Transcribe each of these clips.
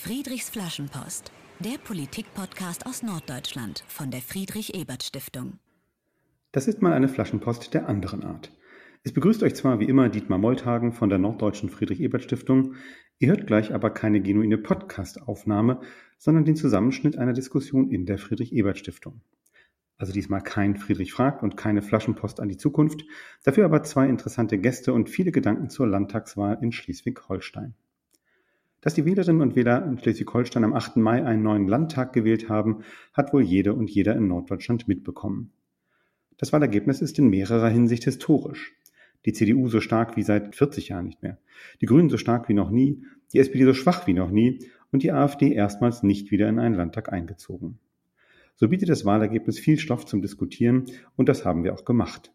Friedrichs Flaschenpost, der Politikpodcast aus Norddeutschland von der Friedrich-Ebert-Stiftung. Das ist mal eine Flaschenpost der anderen Art. Es begrüßt euch zwar wie immer Dietmar Molthagen von der Norddeutschen Friedrich-Ebert-Stiftung, ihr hört gleich aber keine genuine Podcast-Aufnahme, sondern den Zusammenschnitt einer Diskussion in der Friedrich-Ebert-Stiftung. Also diesmal kein Friedrich fragt und keine Flaschenpost an die Zukunft, dafür aber zwei interessante Gäste und viele Gedanken zur Landtagswahl in Schleswig-Holstein. Dass die Wählerinnen und Wähler in Schleswig-Holstein am 8. Mai einen neuen Landtag gewählt haben, hat wohl jede und jeder in Norddeutschland mitbekommen. Das Wahlergebnis ist in mehrerer Hinsicht historisch. Die CDU so stark wie seit 40 Jahren nicht mehr, die Grünen so stark wie noch nie, die SPD so schwach wie noch nie und die AfD erstmals nicht wieder in einen Landtag eingezogen. So bietet das Wahlergebnis viel Stoff zum Diskutieren und das haben wir auch gemacht.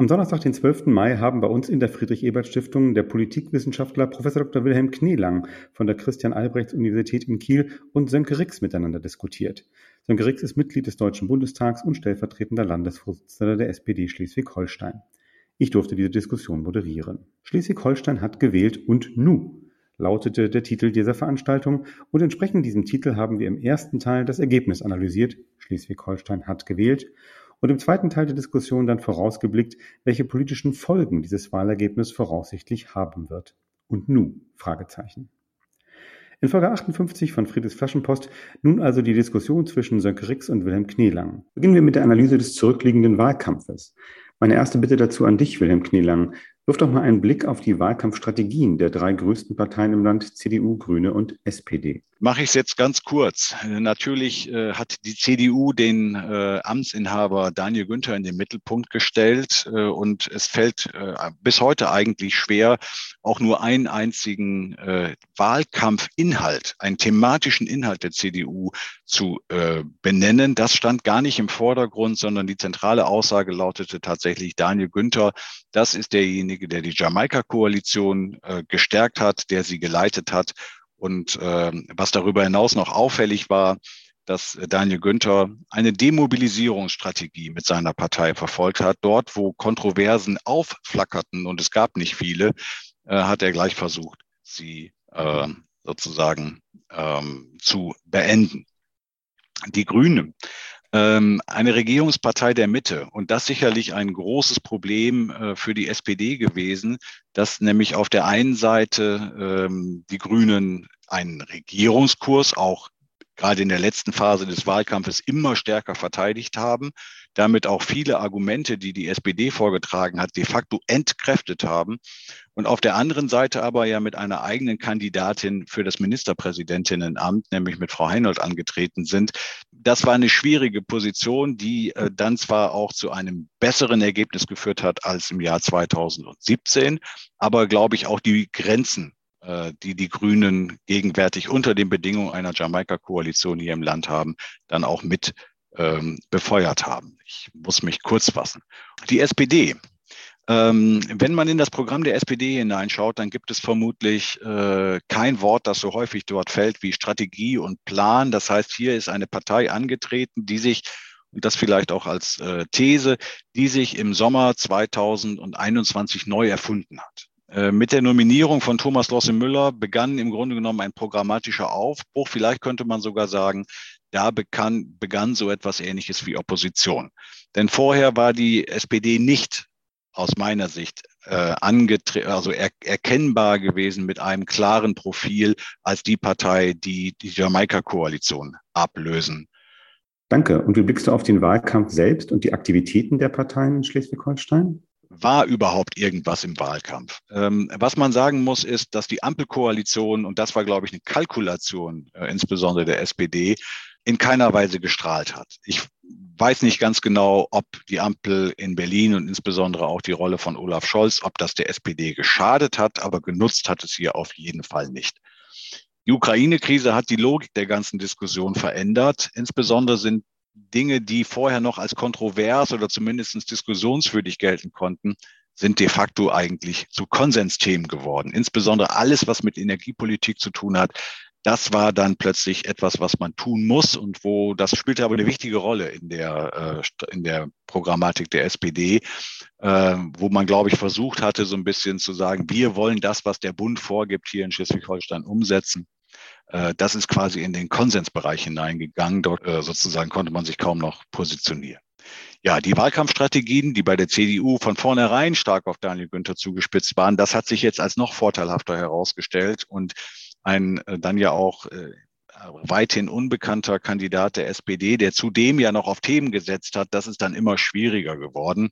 Am Donnerstag, den 12. Mai, haben bei uns in der Friedrich-Ebert-Stiftung der Politikwissenschaftler Prof. Dr. Wilhelm Kneelang von der Christian-Albrechts-Universität in Kiel und Sönke Rix miteinander diskutiert. Sönke Rix ist Mitglied des Deutschen Bundestags und stellvertretender Landesvorsitzender der SPD Schleswig-Holstein. Ich durfte diese Diskussion moderieren. Schleswig-Holstein hat gewählt und nu lautete der Titel dieser Veranstaltung und entsprechend diesem Titel haben wir im ersten Teil das Ergebnis analysiert. Schleswig-Holstein hat gewählt und im zweiten Teil der Diskussion dann vorausgeblickt, welche politischen Folgen dieses Wahlergebnis voraussichtlich haben wird. Und nu? Fragezeichen. In Folge 58 von Friedrichs Flaschenpost nun also die Diskussion zwischen Sönke Rix und Wilhelm Kneelang. Beginnen wir mit der Analyse des zurückliegenden Wahlkampfes. Meine erste Bitte dazu an dich, Wilhelm Kneelang. Wirf doch mal einen Blick auf die Wahlkampfstrategien der drei größten Parteien im Land, CDU, Grüne und SPD. Mache ich es jetzt ganz kurz. Natürlich äh, hat die CDU den äh, Amtsinhaber Daniel Günther in den Mittelpunkt gestellt äh, und es fällt äh, bis heute eigentlich schwer, auch nur einen einzigen äh, Wahlkampfinhalt, einen thematischen Inhalt der CDU zu äh, benennen. Das stand gar nicht im Vordergrund, sondern die zentrale Aussage lautete tatsächlich Daniel Günther. Das ist derjenige, der die Jamaika-Koalition gestärkt hat, der sie geleitet hat und äh, was darüber hinaus noch auffällig war, dass Daniel Günther eine Demobilisierungsstrategie mit seiner Partei verfolgt hat. Dort, wo Kontroversen aufflackerten, und es gab nicht viele, äh, hat er gleich versucht, sie äh, sozusagen ähm, zu beenden. Die Grünen ähm, eine Regierungspartei der Mitte. Und das sicherlich ein großes Problem äh, für die SPD gewesen, dass nämlich auf der einen Seite ähm, die Grünen einen Regierungskurs auch gerade in der letzten Phase des Wahlkampfes immer stärker verteidigt haben, damit auch viele Argumente, die die SPD vorgetragen hat, de facto entkräftet haben und auf der anderen Seite aber ja mit einer eigenen Kandidatin für das Ministerpräsidentinnenamt, nämlich mit Frau Heinold angetreten sind. Das war eine schwierige Position, die äh, dann zwar auch zu einem besseren Ergebnis geführt hat als im Jahr 2017, aber glaube ich auch die Grenzen die die Grünen gegenwärtig unter den Bedingungen einer Jamaika-Koalition hier im Land haben, dann auch mit ähm, befeuert haben. Ich muss mich kurz fassen. Die SPD. Ähm, wenn man in das Programm der SPD hineinschaut, dann gibt es vermutlich äh, kein Wort, das so häufig dort fällt wie Strategie und Plan. Das heißt, hier ist eine Partei angetreten, die sich und das vielleicht auch als äh, These, die sich im Sommer 2021 neu erfunden hat. Äh, mit der Nominierung von Thomas Losse Müller begann im Grunde genommen ein programmatischer Aufbruch. Vielleicht könnte man sogar sagen, da begann, begann so etwas Ähnliches wie Opposition. Denn vorher war die SPD nicht aus meiner Sicht äh, also er erkennbar gewesen mit einem klaren Profil als die Partei, die die Jamaika-Koalition ablösen. Danke. Und wie blickst du auf den Wahlkampf selbst und die Aktivitäten der Parteien in Schleswig-Holstein? War überhaupt irgendwas im Wahlkampf? Ähm, was man sagen muss, ist, dass die Ampelkoalition, und das war, glaube ich, eine Kalkulation, äh, insbesondere der SPD, in keiner Weise gestrahlt hat. Ich weiß nicht ganz genau, ob die Ampel in Berlin und insbesondere auch die Rolle von Olaf Scholz, ob das der SPD geschadet hat, aber genutzt hat es hier auf jeden Fall nicht. Die Ukraine-Krise hat die Logik der ganzen Diskussion verändert. Insbesondere sind Dinge, die vorher noch als kontrovers oder zumindest diskussionswürdig gelten konnten, sind de facto eigentlich zu Konsensthemen geworden. Insbesondere alles, was mit Energiepolitik zu tun hat, das war dann plötzlich etwas, was man tun muss und wo das spielte aber eine wichtige Rolle in der äh, in der Programmatik der SPD, äh, wo man glaube ich versucht hatte so ein bisschen zu sagen, wir wollen das, was der Bund vorgibt, hier in Schleswig-Holstein umsetzen. Äh, das ist quasi in den Konsensbereich hineingegangen. Dort äh, sozusagen konnte man sich kaum noch positionieren. Ja, die Wahlkampfstrategien, die bei der CDU von vornherein stark auf Daniel Günther zugespitzt waren, das hat sich jetzt als noch vorteilhafter herausgestellt und ein äh, dann ja auch weithin unbekannter Kandidat der SPD, der zudem ja noch auf Themen gesetzt hat, das ist dann immer schwieriger geworden.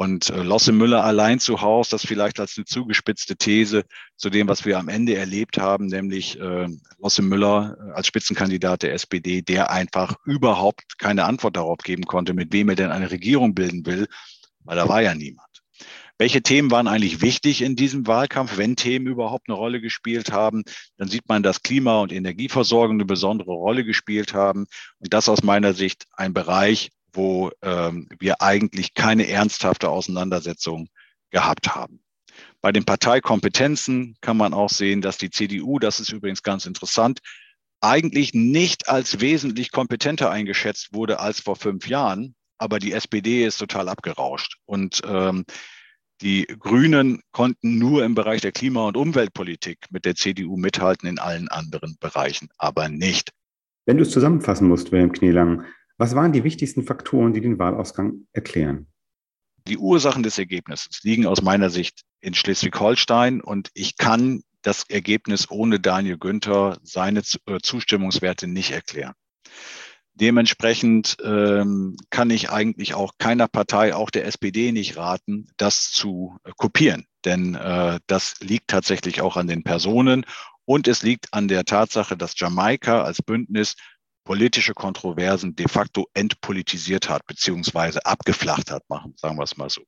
Und äh, Losse Müller allein zu Haus, das vielleicht als eine zugespitzte These zu dem, was wir am Ende erlebt haben, nämlich äh, Losse Müller äh, als Spitzenkandidat der SPD, der einfach überhaupt keine Antwort darauf geben konnte, mit wem er denn eine Regierung bilden will, weil da war ja niemand. Welche Themen waren eigentlich wichtig in diesem Wahlkampf, wenn Themen überhaupt eine Rolle gespielt haben? Dann sieht man, dass Klima- und Energieversorgung eine besondere Rolle gespielt haben. Und das aus meiner Sicht ein Bereich, wo ähm, wir eigentlich keine ernsthafte Auseinandersetzung gehabt haben. Bei den Parteikompetenzen kann man auch sehen, dass die CDU, das ist übrigens ganz interessant, eigentlich nicht als wesentlich kompetenter eingeschätzt wurde als vor fünf Jahren, aber die SPD ist total abgerauscht. Und ähm, die Grünen konnten nur im Bereich der Klima- und Umweltpolitik mit der CDU mithalten, in allen anderen Bereichen aber nicht. Wenn du es zusammenfassen musst, Wilhelm Knielang, was waren die wichtigsten Faktoren, die den Wahlausgang erklären? Die Ursachen des Ergebnisses liegen aus meiner Sicht in Schleswig-Holstein und ich kann das Ergebnis ohne Daniel Günther seine äh, Zustimmungswerte nicht erklären. Dementsprechend ähm, kann ich eigentlich auch keiner Partei, auch der SPD, nicht raten, das zu äh, kopieren. Denn äh, das liegt tatsächlich auch an den Personen und es liegt an der Tatsache, dass Jamaika als Bündnis politische Kontroversen de facto entpolitisiert hat, beziehungsweise abgeflacht hat, machen, sagen wir es mal so.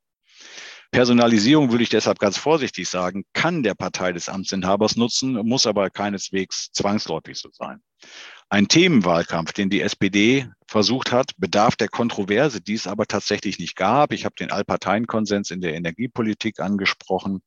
Personalisierung würde ich deshalb ganz vorsichtig sagen, kann der Partei des Amtsinhabers nutzen, muss aber keineswegs zwangsläufig so sein. Ein Themenwahlkampf, den die SPD versucht hat, bedarf der Kontroverse, die es aber tatsächlich nicht gab. Ich habe den Allparteienkonsens in der Energiepolitik angesprochen.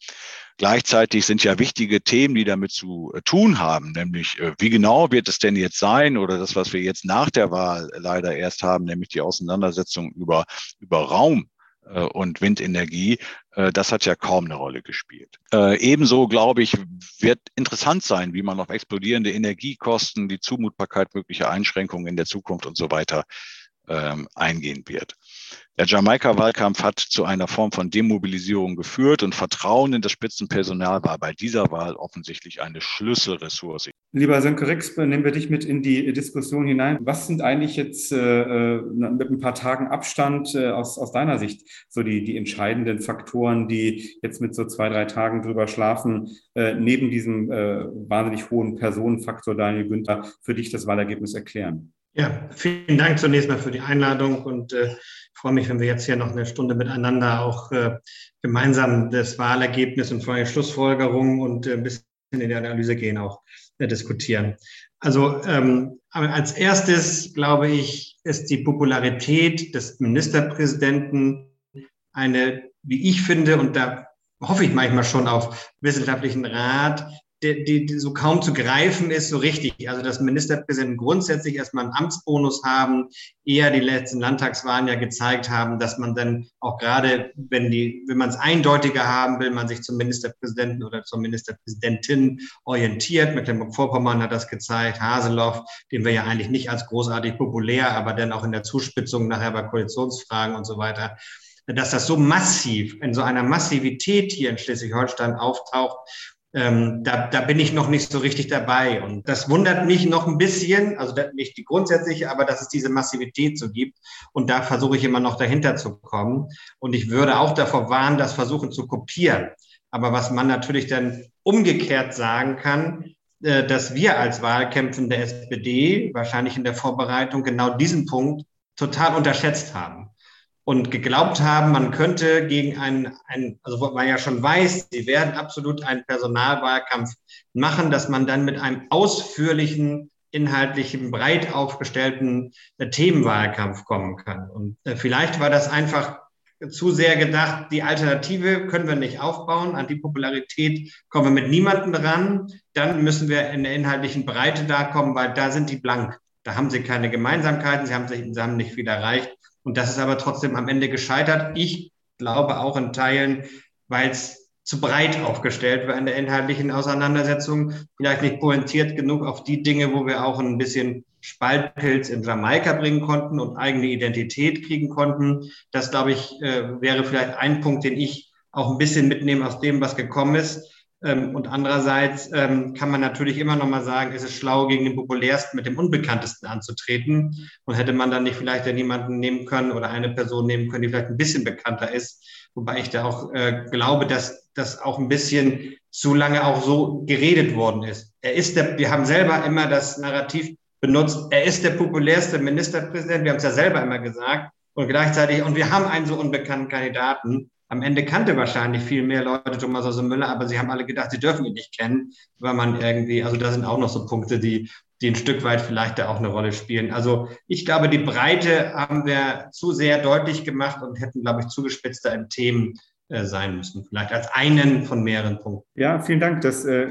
Gleichzeitig sind ja wichtige Themen, die damit zu äh, tun haben, nämlich äh, wie genau wird es denn jetzt sein oder das, was wir jetzt nach der Wahl leider erst haben, nämlich die Auseinandersetzung über, über Raum und Windenergie, äh, das hat ja kaum eine Rolle gespielt. Äh, ebenso, glaube ich, wird interessant sein, wie man auf explodierende Energiekosten, die Zumutbarkeit möglicher Einschränkungen in der Zukunft und so weiter ähm, eingehen wird. Der Jamaika-Wahlkampf hat zu einer Form von Demobilisierung geführt und Vertrauen in das Spitzenpersonal war bei dieser Wahl offensichtlich eine Schlüsselressource. Lieber Sönke Rix, nehmen wir dich mit in die Diskussion hinein. Was sind eigentlich jetzt äh, mit ein paar Tagen Abstand äh, aus, aus deiner Sicht so die, die entscheidenden Faktoren, die jetzt mit so zwei, drei Tagen drüber schlafen, äh, neben diesem äh, wahnsinnig hohen Personenfaktor Daniel Günther für dich das Wahlergebnis erklären? Ja, vielen Dank zunächst mal für die Einladung und äh, freue mich, wenn wir jetzt hier noch eine Stunde miteinander auch äh, gemeinsam das Wahlergebnis und vor allem Schlussfolgerungen und äh, ein bisschen in die Analyse gehen auch äh, diskutieren. Also ähm, als erstes glaube ich, ist die Popularität des Ministerpräsidenten eine, wie ich finde, und da hoffe ich manchmal schon auf wissenschaftlichen Rat, die, die, die so kaum zu greifen ist, so richtig. Also dass Ministerpräsidenten grundsätzlich erstmal einen Amtsbonus haben, eher die letzten Landtagswahlen ja gezeigt haben, dass man dann auch gerade, wenn wenn man es eindeutiger haben will, man sich zum Ministerpräsidenten oder zur Ministerpräsidentin orientiert. Mecklenburg-Vorpommern hat das gezeigt, Haseloff, den wir ja eigentlich nicht als großartig populär, aber dann auch in der Zuspitzung nachher bei Koalitionsfragen und so weiter dass das so massiv, in so einer Massivität hier in Schleswig-Holstein auftaucht, ähm, da, da bin ich noch nicht so richtig dabei. Und das wundert mich noch ein bisschen, also nicht die grundsätzliche, aber dass es diese Massivität so gibt. Und da versuche ich immer noch dahinter zu kommen. Und ich würde auch davor warnen, das versuchen zu kopieren. Aber was man natürlich dann umgekehrt sagen kann, äh, dass wir als Wahlkämpfen der SPD wahrscheinlich in der Vorbereitung genau diesen Punkt total unterschätzt haben und geglaubt haben, man könnte gegen einen, einen, also man ja schon weiß, sie werden absolut einen Personalwahlkampf machen, dass man dann mit einem ausführlichen, inhaltlichen, breit aufgestellten äh, Themenwahlkampf kommen kann. Und äh, vielleicht war das einfach zu sehr gedacht, die Alternative können wir nicht aufbauen, an die Popularität kommen wir mit niemandem ran, dann müssen wir in der inhaltlichen Breite da kommen, weil da sind die blank. Da haben sie keine Gemeinsamkeiten, sie haben, sie haben nicht viel erreicht. Und das ist aber trotzdem am Ende gescheitert. Ich glaube auch in Teilen, weil es zu breit aufgestellt war in der inhaltlichen Auseinandersetzung, vielleicht nicht pointiert genug auf die Dinge, wo wir auch ein bisschen Spaltpilz in Jamaika bringen konnten und eigene Identität kriegen konnten. Das, glaube ich, äh, wäre vielleicht ein Punkt, den ich auch ein bisschen mitnehme aus dem, was gekommen ist. Ähm, und andererseits ähm, kann man natürlich immer noch mal sagen, ist es schlau, gegen den populärsten mit dem Unbekanntesten anzutreten. Und hätte man dann nicht vielleicht jemanden nehmen können oder eine Person nehmen können, die vielleicht ein bisschen bekannter ist. Wobei ich da auch äh, glaube, dass das auch ein bisschen zu lange auch so geredet worden ist. Er ist der, wir haben selber immer das Narrativ benutzt, er ist der populärste Ministerpräsident. Wir haben es ja selber immer gesagt. Und gleichzeitig, und wir haben einen so unbekannten Kandidaten. Am Ende kannte wahrscheinlich viel mehr Leute Thomas Hause Müller, aber sie haben alle gedacht, sie dürfen ihn nicht kennen, weil man irgendwie, also da sind auch noch so Punkte, die, die ein Stück weit vielleicht da auch eine Rolle spielen. Also ich glaube, die Breite haben wir zu sehr deutlich gemacht und hätten, glaube ich, zugespitzter in Themen äh, sein müssen. Vielleicht als einen von mehreren Punkten. Ja, vielen Dank. Das äh,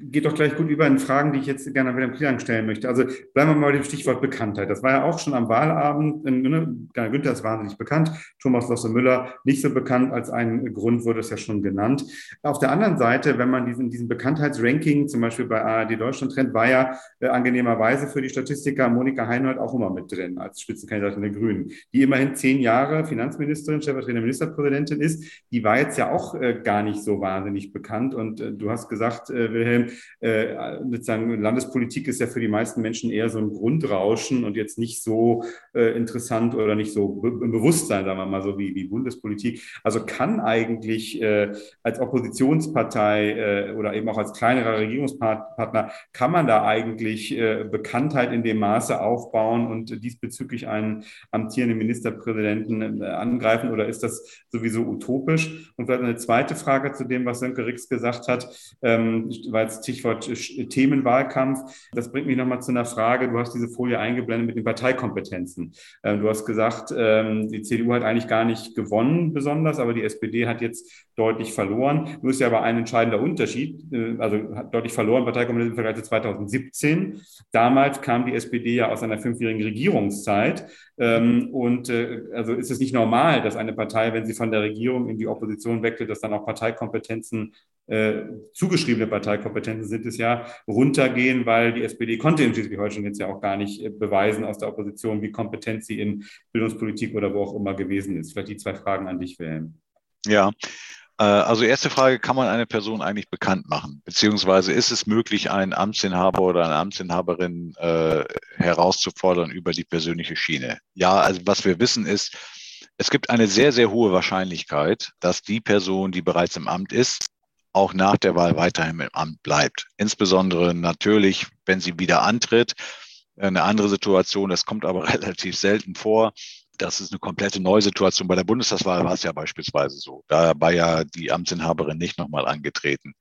geht doch gleich gut über in Fragen, die ich jetzt gerne Wilhelm Kilian stellen möchte. Also bleiben wir mal bei dem Stichwort Bekanntheit. Das war ja auch schon am Wahlabend. Ne? Günther ist wahnsinnig bekannt. Thomas Losse Müller nicht so bekannt. Als ein Grund wurde es ja schon genannt. Auf der anderen Seite, wenn man diesen, diesen Bekanntheitsranking zum Beispiel bei ARD Deutschland trennt, war ja äh, angenehmerweise für die Statistiker Monika Heinold auch immer mit drin als Spitzenkandidatin der Grünen, die immerhin zehn Jahre Finanzministerin, stellvertretende Ministerpräsidentin ist ist, die war jetzt ja auch äh, gar nicht so wahnsinnig bekannt. Und äh, du hast gesagt, äh, Wilhelm, äh, sozusagen Landespolitik ist ja für die meisten Menschen eher so ein Grundrauschen und jetzt nicht so äh, interessant oder nicht so be im Bewusstsein, sagen wir mal so, wie, wie Bundespolitik. Also kann eigentlich äh, als Oppositionspartei äh, oder eben auch als kleinerer Regierungspartner, kann man da eigentlich äh, Bekanntheit in dem Maße aufbauen und diesbezüglich einen amtierenden Ministerpräsidenten äh, angreifen oder ist das sowieso utopisch. Und vielleicht eine zweite Frage zu dem, was Sönke Rix gesagt hat, ähm, weil es Stichwort Themenwahlkampf. Das bringt mich nochmal zu einer Frage. Du hast diese Folie eingeblendet mit den Parteikompetenzen. Ähm, du hast gesagt, ähm, die CDU hat eigentlich gar nicht gewonnen besonders, aber die SPD hat jetzt deutlich verloren. Nur ist ja aber ein entscheidender Unterschied, äh, also hat deutlich verloren, Parteikompetenzen im Vergleich zu 2017. Damals kam die SPD ja aus einer fünfjährigen Regierungszeit. Ähm, und äh, also ist es nicht normal, dass eine Partei, wenn sie von der Regierung in die Opposition wechselt, dass dann auch Parteikompetenzen, äh, zugeschriebene Parteikompetenzen sind es ja, runtergehen, weil die SPD konnte in Schleswig-Holstein jetzt ja auch gar nicht äh, beweisen aus der Opposition, wie kompetent sie in Bildungspolitik oder wo auch immer gewesen ist. Vielleicht die zwei Fragen an dich, Wilhelm. Ja, also erste Frage, kann man eine Person eigentlich bekannt machen? Beziehungsweise ist es möglich, einen Amtsinhaber oder eine Amtsinhaberin äh, herauszufordern über die persönliche Schiene? Ja, also was wir wissen ist, es gibt eine sehr, sehr hohe Wahrscheinlichkeit, dass die Person, die bereits im Amt ist, auch nach der Wahl weiterhin im Amt bleibt. Insbesondere natürlich, wenn sie wieder antritt. Eine andere Situation, das kommt aber relativ selten vor, das ist eine komplette Neusituation. Bei der Bundestagswahl war es ja beispielsweise so. Da war ja die Amtsinhaberin nicht nochmal angetreten.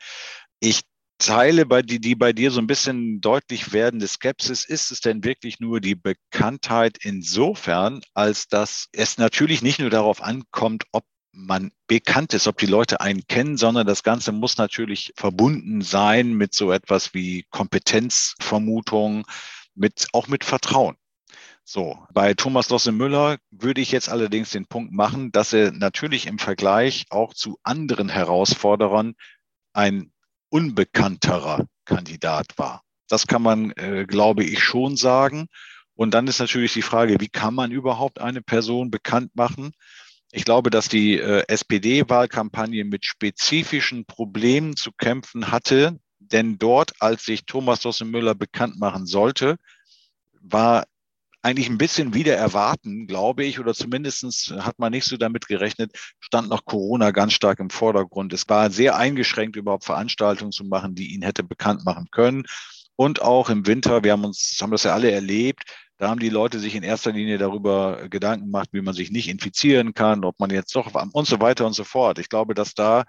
Ich teile bei die, die bei dir so ein bisschen deutlich werdende Skepsis. Ist es denn wirklich nur die Bekanntheit insofern, als dass es natürlich nicht nur darauf ankommt, ob man bekannt ist, ob die Leute einen kennen, sondern das Ganze muss natürlich verbunden sein mit so etwas wie Kompetenzvermutung, mit, auch mit Vertrauen. So, bei Thomas Losse Müller würde ich jetzt allerdings den Punkt machen, dass er natürlich im Vergleich auch zu anderen Herausforderern ein unbekannterer Kandidat war. Das kann man, äh, glaube ich, schon sagen. Und dann ist natürlich die Frage, wie kann man überhaupt eine Person bekannt machen? Ich glaube, dass die äh, SPD-Wahlkampagne mit spezifischen Problemen zu kämpfen hatte, denn dort, als sich Thomas Losse Müller bekannt machen sollte, war eigentlich ein bisschen wieder erwarten, glaube ich, oder zumindest hat man nicht so damit gerechnet, stand noch Corona ganz stark im Vordergrund. Es war sehr eingeschränkt, überhaupt Veranstaltungen zu machen, die ihn hätte bekannt machen können. Und auch im Winter, wir haben uns, haben das ja alle erlebt, da haben die Leute sich in erster Linie darüber Gedanken gemacht, wie man sich nicht infizieren kann, ob man jetzt doch und so weiter und so fort. Ich glaube, dass da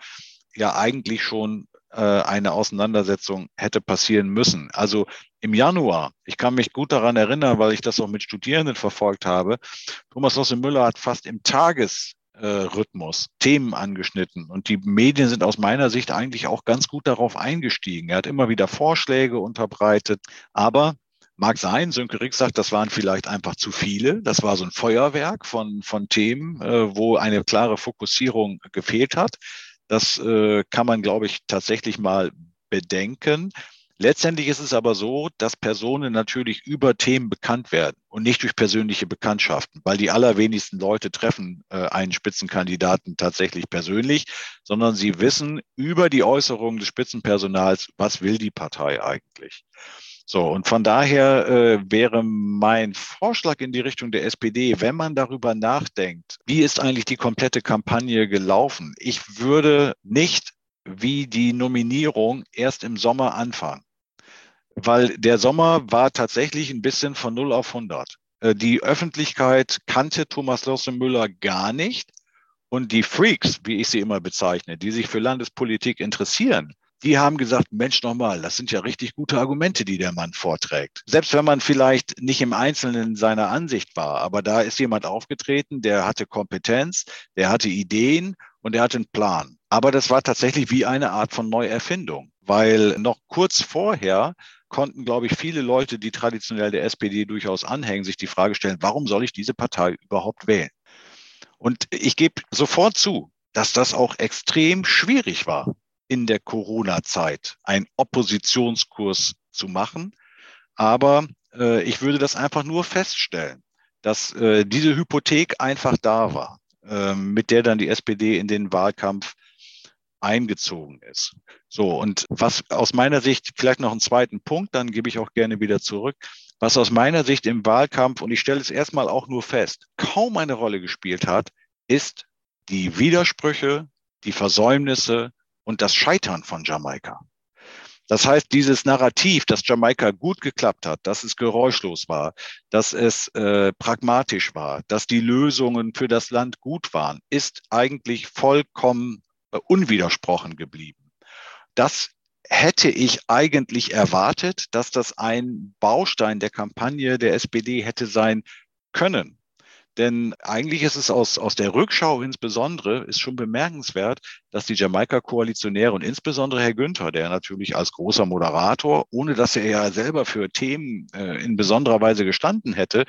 ja eigentlich schon eine Auseinandersetzung hätte passieren müssen. Also im Januar, ich kann mich gut daran erinnern, weil ich das auch mit Studierenden verfolgt habe, Thomas Losse Müller hat fast im Tagesrhythmus Themen angeschnitten und die Medien sind aus meiner Sicht eigentlich auch ganz gut darauf eingestiegen. Er hat immer wieder Vorschläge unterbreitet, aber Mag sein, Sönke Rick sagt, das waren vielleicht einfach zu viele. Das war so ein Feuerwerk von, von Themen, äh, wo eine klare Fokussierung gefehlt hat. Das äh, kann man, glaube ich, tatsächlich mal bedenken. Letztendlich ist es aber so, dass Personen natürlich über Themen bekannt werden und nicht durch persönliche Bekanntschaften, weil die allerwenigsten Leute treffen äh, einen Spitzenkandidaten tatsächlich persönlich, sondern sie wissen über die Äußerungen des Spitzenpersonals, was will die Partei eigentlich. So, und von daher äh, wäre mein Vorschlag in die Richtung der SPD, wenn man darüber nachdenkt, wie ist eigentlich die komplette Kampagne gelaufen? Ich würde nicht wie die Nominierung erst im Sommer anfangen weil der Sommer war tatsächlich ein bisschen von 0 auf 100. Äh, die Öffentlichkeit kannte Thomas Losse Müller gar nicht. Und die Freaks, wie ich sie immer bezeichne, die sich für Landespolitik interessieren, die haben gesagt, Mensch nochmal, das sind ja richtig gute Argumente, die der Mann vorträgt. Selbst wenn man vielleicht nicht im Einzelnen seiner Ansicht war, aber da ist jemand aufgetreten, der hatte Kompetenz, der hatte Ideen und der hatte einen Plan. Aber das war tatsächlich wie eine Art von Neuerfindung, weil noch kurz vorher konnten, glaube ich, viele Leute, die traditionell der SPD durchaus anhängen, sich die Frage stellen, warum soll ich diese Partei überhaupt wählen? Und ich gebe sofort zu, dass das auch extrem schwierig war, in der Corona-Zeit einen Oppositionskurs zu machen. Aber äh, ich würde das einfach nur feststellen, dass äh, diese Hypothek einfach da war, äh, mit der dann die SPD in den Wahlkampf eingezogen ist. So, und was aus meiner Sicht, vielleicht noch einen zweiten Punkt, dann gebe ich auch gerne wieder zurück, was aus meiner Sicht im Wahlkampf, und ich stelle es erstmal auch nur fest, kaum eine Rolle gespielt hat, ist die Widersprüche, die Versäumnisse und das Scheitern von Jamaika. Das heißt, dieses Narrativ, dass Jamaika gut geklappt hat, dass es geräuschlos war, dass es äh, pragmatisch war, dass die Lösungen für das Land gut waren, ist eigentlich vollkommen äh, unwidersprochen geblieben. Das hätte ich eigentlich erwartet, dass das ein Baustein der Kampagne der SPD hätte sein können. Denn eigentlich ist es aus, aus der Rückschau insbesondere, ist schon bemerkenswert, dass die Jamaika-Koalitionäre und insbesondere Herr Günther, der natürlich als großer Moderator, ohne dass er ja selber für Themen äh, in besonderer Weise gestanden hätte,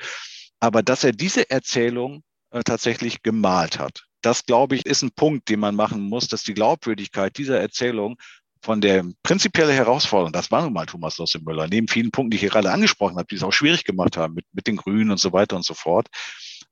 aber dass er diese Erzählung äh, tatsächlich gemalt hat das, glaube ich, ist ein Punkt, den man machen muss, dass die Glaubwürdigkeit dieser Erzählung von der prinzipiellen Herausforderung, das war nun mal Thomas Losse Müller, neben vielen Punkten, die ich hier gerade angesprochen habe, die es auch schwierig gemacht haben mit, mit den Grünen und so weiter und so fort.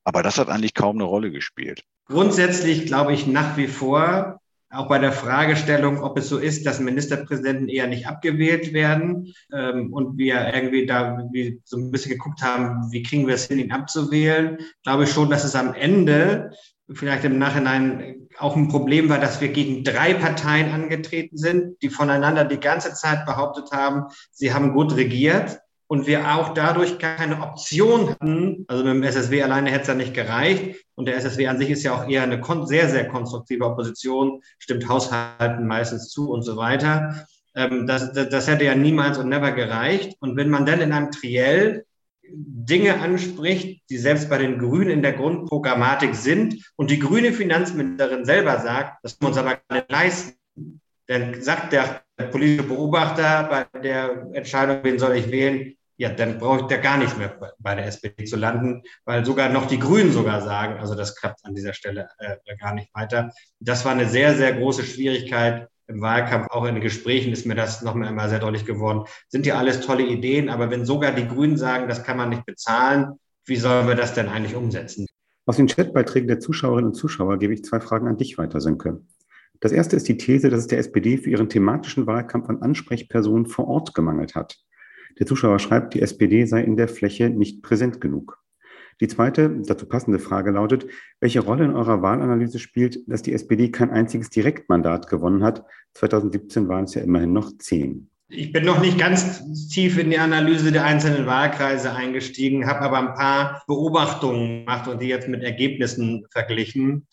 Aber das hat eigentlich kaum eine Rolle gespielt. Grundsätzlich glaube ich nach wie vor, auch bei der Fragestellung, ob es so ist, dass Ministerpräsidenten eher nicht abgewählt werden ähm, und wir irgendwie da wie so ein bisschen geguckt haben, wie kriegen wir es hin, ihn abzuwählen, glaube ich schon, dass es am Ende vielleicht im Nachhinein auch ein Problem war, dass wir gegen drei Parteien angetreten sind, die voneinander die ganze Zeit behauptet haben, sie haben gut regiert und wir auch dadurch keine Option hatten. Also mit dem SSW alleine hätte es ja nicht gereicht. Und der SSW an sich ist ja auch eher eine sehr, sehr konstruktive Opposition, stimmt Haushalten meistens zu und so weiter. Ähm, das, das, das hätte ja niemals und never gereicht. Und wenn man dann in einem Triell Dinge anspricht, die selbst bei den Grünen in der Grundprogrammatik sind und die grüne Finanzministerin selber sagt, das können wir uns aber gar nicht leisten. Dann sagt der politische Beobachter bei der Entscheidung, wen soll ich wählen, ja, dann brauche ich da gar nicht mehr bei der SPD zu landen, weil sogar noch die Grünen sogar sagen, also das klappt an dieser Stelle äh, gar nicht weiter. Das war eine sehr, sehr große Schwierigkeit, im Wahlkampf, auch in den Gesprächen ist mir das nochmal immer sehr deutlich geworden. Sind ja alles tolle Ideen, aber wenn sogar die Grünen sagen, das kann man nicht bezahlen, wie sollen wir das denn eigentlich umsetzen? Aus den Chatbeiträgen der Zuschauerinnen und Zuschauer gebe ich zwei Fragen an dich weiter, Sönke. Das erste ist die These, dass es der SPD für ihren thematischen Wahlkampf an Ansprechpersonen vor Ort gemangelt hat. Der Zuschauer schreibt, die SPD sei in der Fläche nicht präsent genug. Die zweite, dazu passende Frage lautet, welche Rolle in eurer Wahlanalyse spielt, dass die SPD kein einziges Direktmandat gewonnen hat? 2017 waren es ja immerhin noch zehn. Ich bin noch nicht ganz tief in die Analyse der einzelnen Wahlkreise eingestiegen, habe aber ein paar Beobachtungen gemacht und die jetzt mit Ergebnissen verglichen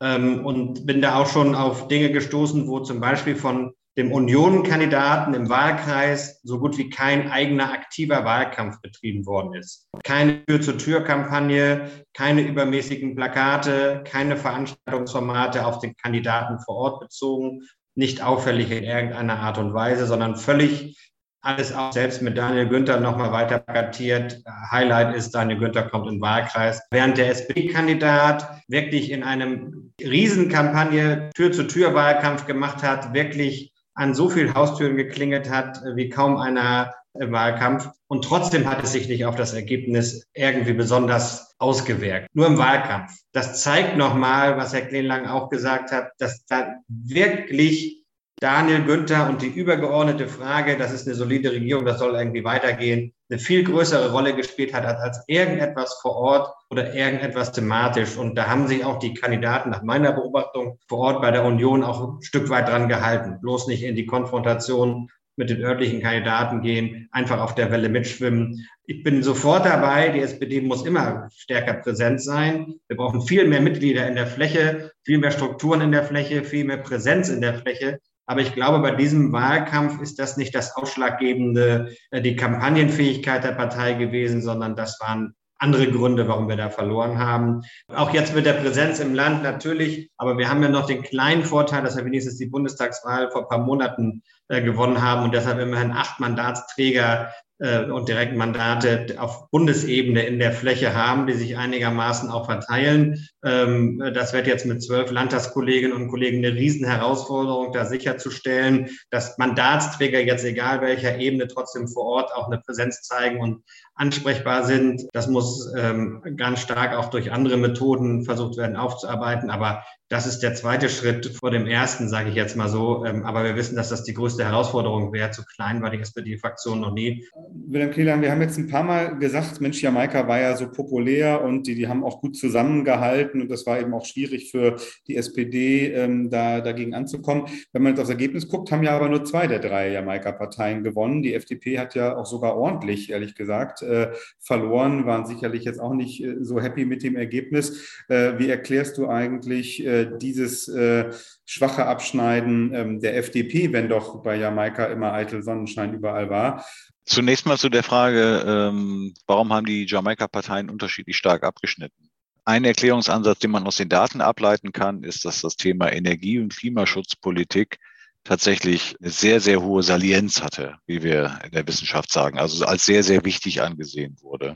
ähm, und bin da auch schon auf Dinge gestoßen, wo zum Beispiel von dem Union-Kandidaten im Wahlkreis so gut wie kein eigener aktiver Wahlkampf betrieben worden ist. Keine Tür-zu-Tür-Kampagne, keine übermäßigen Plakate, keine Veranstaltungsformate auf den Kandidaten vor Ort bezogen, nicht auffällig in irgendeiner Art und Weise, sondern völlig alles auch selbst mit Daniel Günther nochmal weiter plakatiert. Highlight ist, Daniel Günther kommt den Wahlkreis. Während der SPD-Kandidat wirklich in einem Riesenkampagne Tür-zu-Tür-Wahlkampf gemacht hat, wirklich an so vielen Haustüren geklingelt hat, wie kaum einer im Wahlkampf. Und trotzdem hat es sich nicht auf das Ergebnis irgendwie besonders ausgewirkt. Nur im Wahlkampf. Das zeigt nochmal, was Herr Klehnlang auch gesagt hat, dass da wirklich Daniel Günther und die übergeordnete Frage, das ist eine solide Regierung, das soll irgendwie weitergehen, eine viel größere Rolle gespielt hat als irgendetwas vor Ort oder irgendetwas thematisch. Und da haben sich auch die Kandidaten nach meiner Beobachtung vor Ort bei der Union auch ein Stück weit dran gehalten. Bloß nicht in die Konfrontation mit den örtlichen Kandidaten gehen, einfach auf der Welle mitschwimmen. Ich bin sofort dabei. Die SPD muss immer stärker präsent sein. Wir brauchen viel mehr Mitglieder in der Fläche, viel mehr Strukturen in der Fläche, viel mehr Präsenz in der Fläche. Aber ich glaube, bei diesem Wahlkampf ist das nicht das Ausschlaggebende, äh, die Kampagnenfähigkeit der Partei gewesen, sondern das waren andere Gründe, warum wir da verloren haben. Auch jetzt mit der Präsenz im Land natürlich, aber wir haben ja noch den kleinen Vorteil, dass wir wenigstens die Bundestagswahl vor ein paar Monaten äh, gewonnen haben und deshalb immerhin acht Mandatsträger äh, und Direktmandate auf Bundesebene in der Fläche haben, die sich einigermaßen auch verteilen. Ähm, das wird jetzt mit zwölf Landtagskolleginnen und Kollegen eine Riesenherausforderung, da sicherzustellen, dass Mandatsträger jetzt egal welcher Ebene trotzdem vor Ort auch eine Präsenz zeigen und ansprechbar sind. Das muss ähm, ganz stark auch durch andere Methoden versucht werden aufzuarbeiten. Aber das ist der zweite Schritt vor dem ersten, sage ich jetzt mal so. Ähm, aber wir wissen, dass das die größte Herausforderung wäre. Zu klein war die SPD-Fraktion noch nie. Wilhelm Kielan, wir haben jetzt ein paar Mal gesagt, Mensch, Jamaika war ja so populär und die, die haben auch gut zusammengehalten und das war eben auch schwierig für die SPD, ähm, da dagegen anzukommen. Wenn man jetzt aufs Ergebnis guckt, haben ja aber nur zwei der drei Jamaika-Parteien gewonnen. Die FDP hat ja auch sogar ordentlich, ehrlich gesagt, äh, verloren, waren sicherlich jetzt auch nicht äh, so happy mit dem Ergebnis. Äh, wie erklärst du eigentlich äh, dieses äh, schwache Abschneiden ähm, der FDP, wenn doch bei Jamaika immer eitel Sonnenschein überall war? Zunächst mal zu der Frage, ähm, warum haben die Jamaika-Parteien unterschiedlich stark abgeschnitten? Ein Erklärungsansatz, den man aus den Daten ableiten kann, ist, dass das Thema Energie- und Klimaschutzpolitik tatsächlich eine sehr, sehr hohe Salienz hatte, wie wir in der Wissenschaft sagen, also als sehr, sehr wichtig angesehen wurde.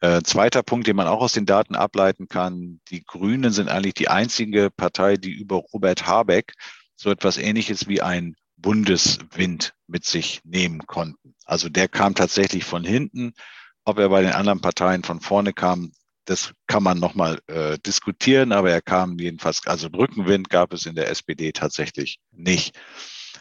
Äh, zweiter Punkt, den man auch aus den Daten ableiten kann, die Grünen sind eigentlich die einzige Partei, die über Robert Habeck so etwas Ähnliches wie ein Bundeswind mit sich nehmen konnten. Also der kam tatsächlich von hinten. Ob er bei den anderen Parteien von vorne kam, das kann man nochmal äh, diskutieren, aber er kam jedenfalls, also Rückenwind gab es in der SPD tatsächlich nicht.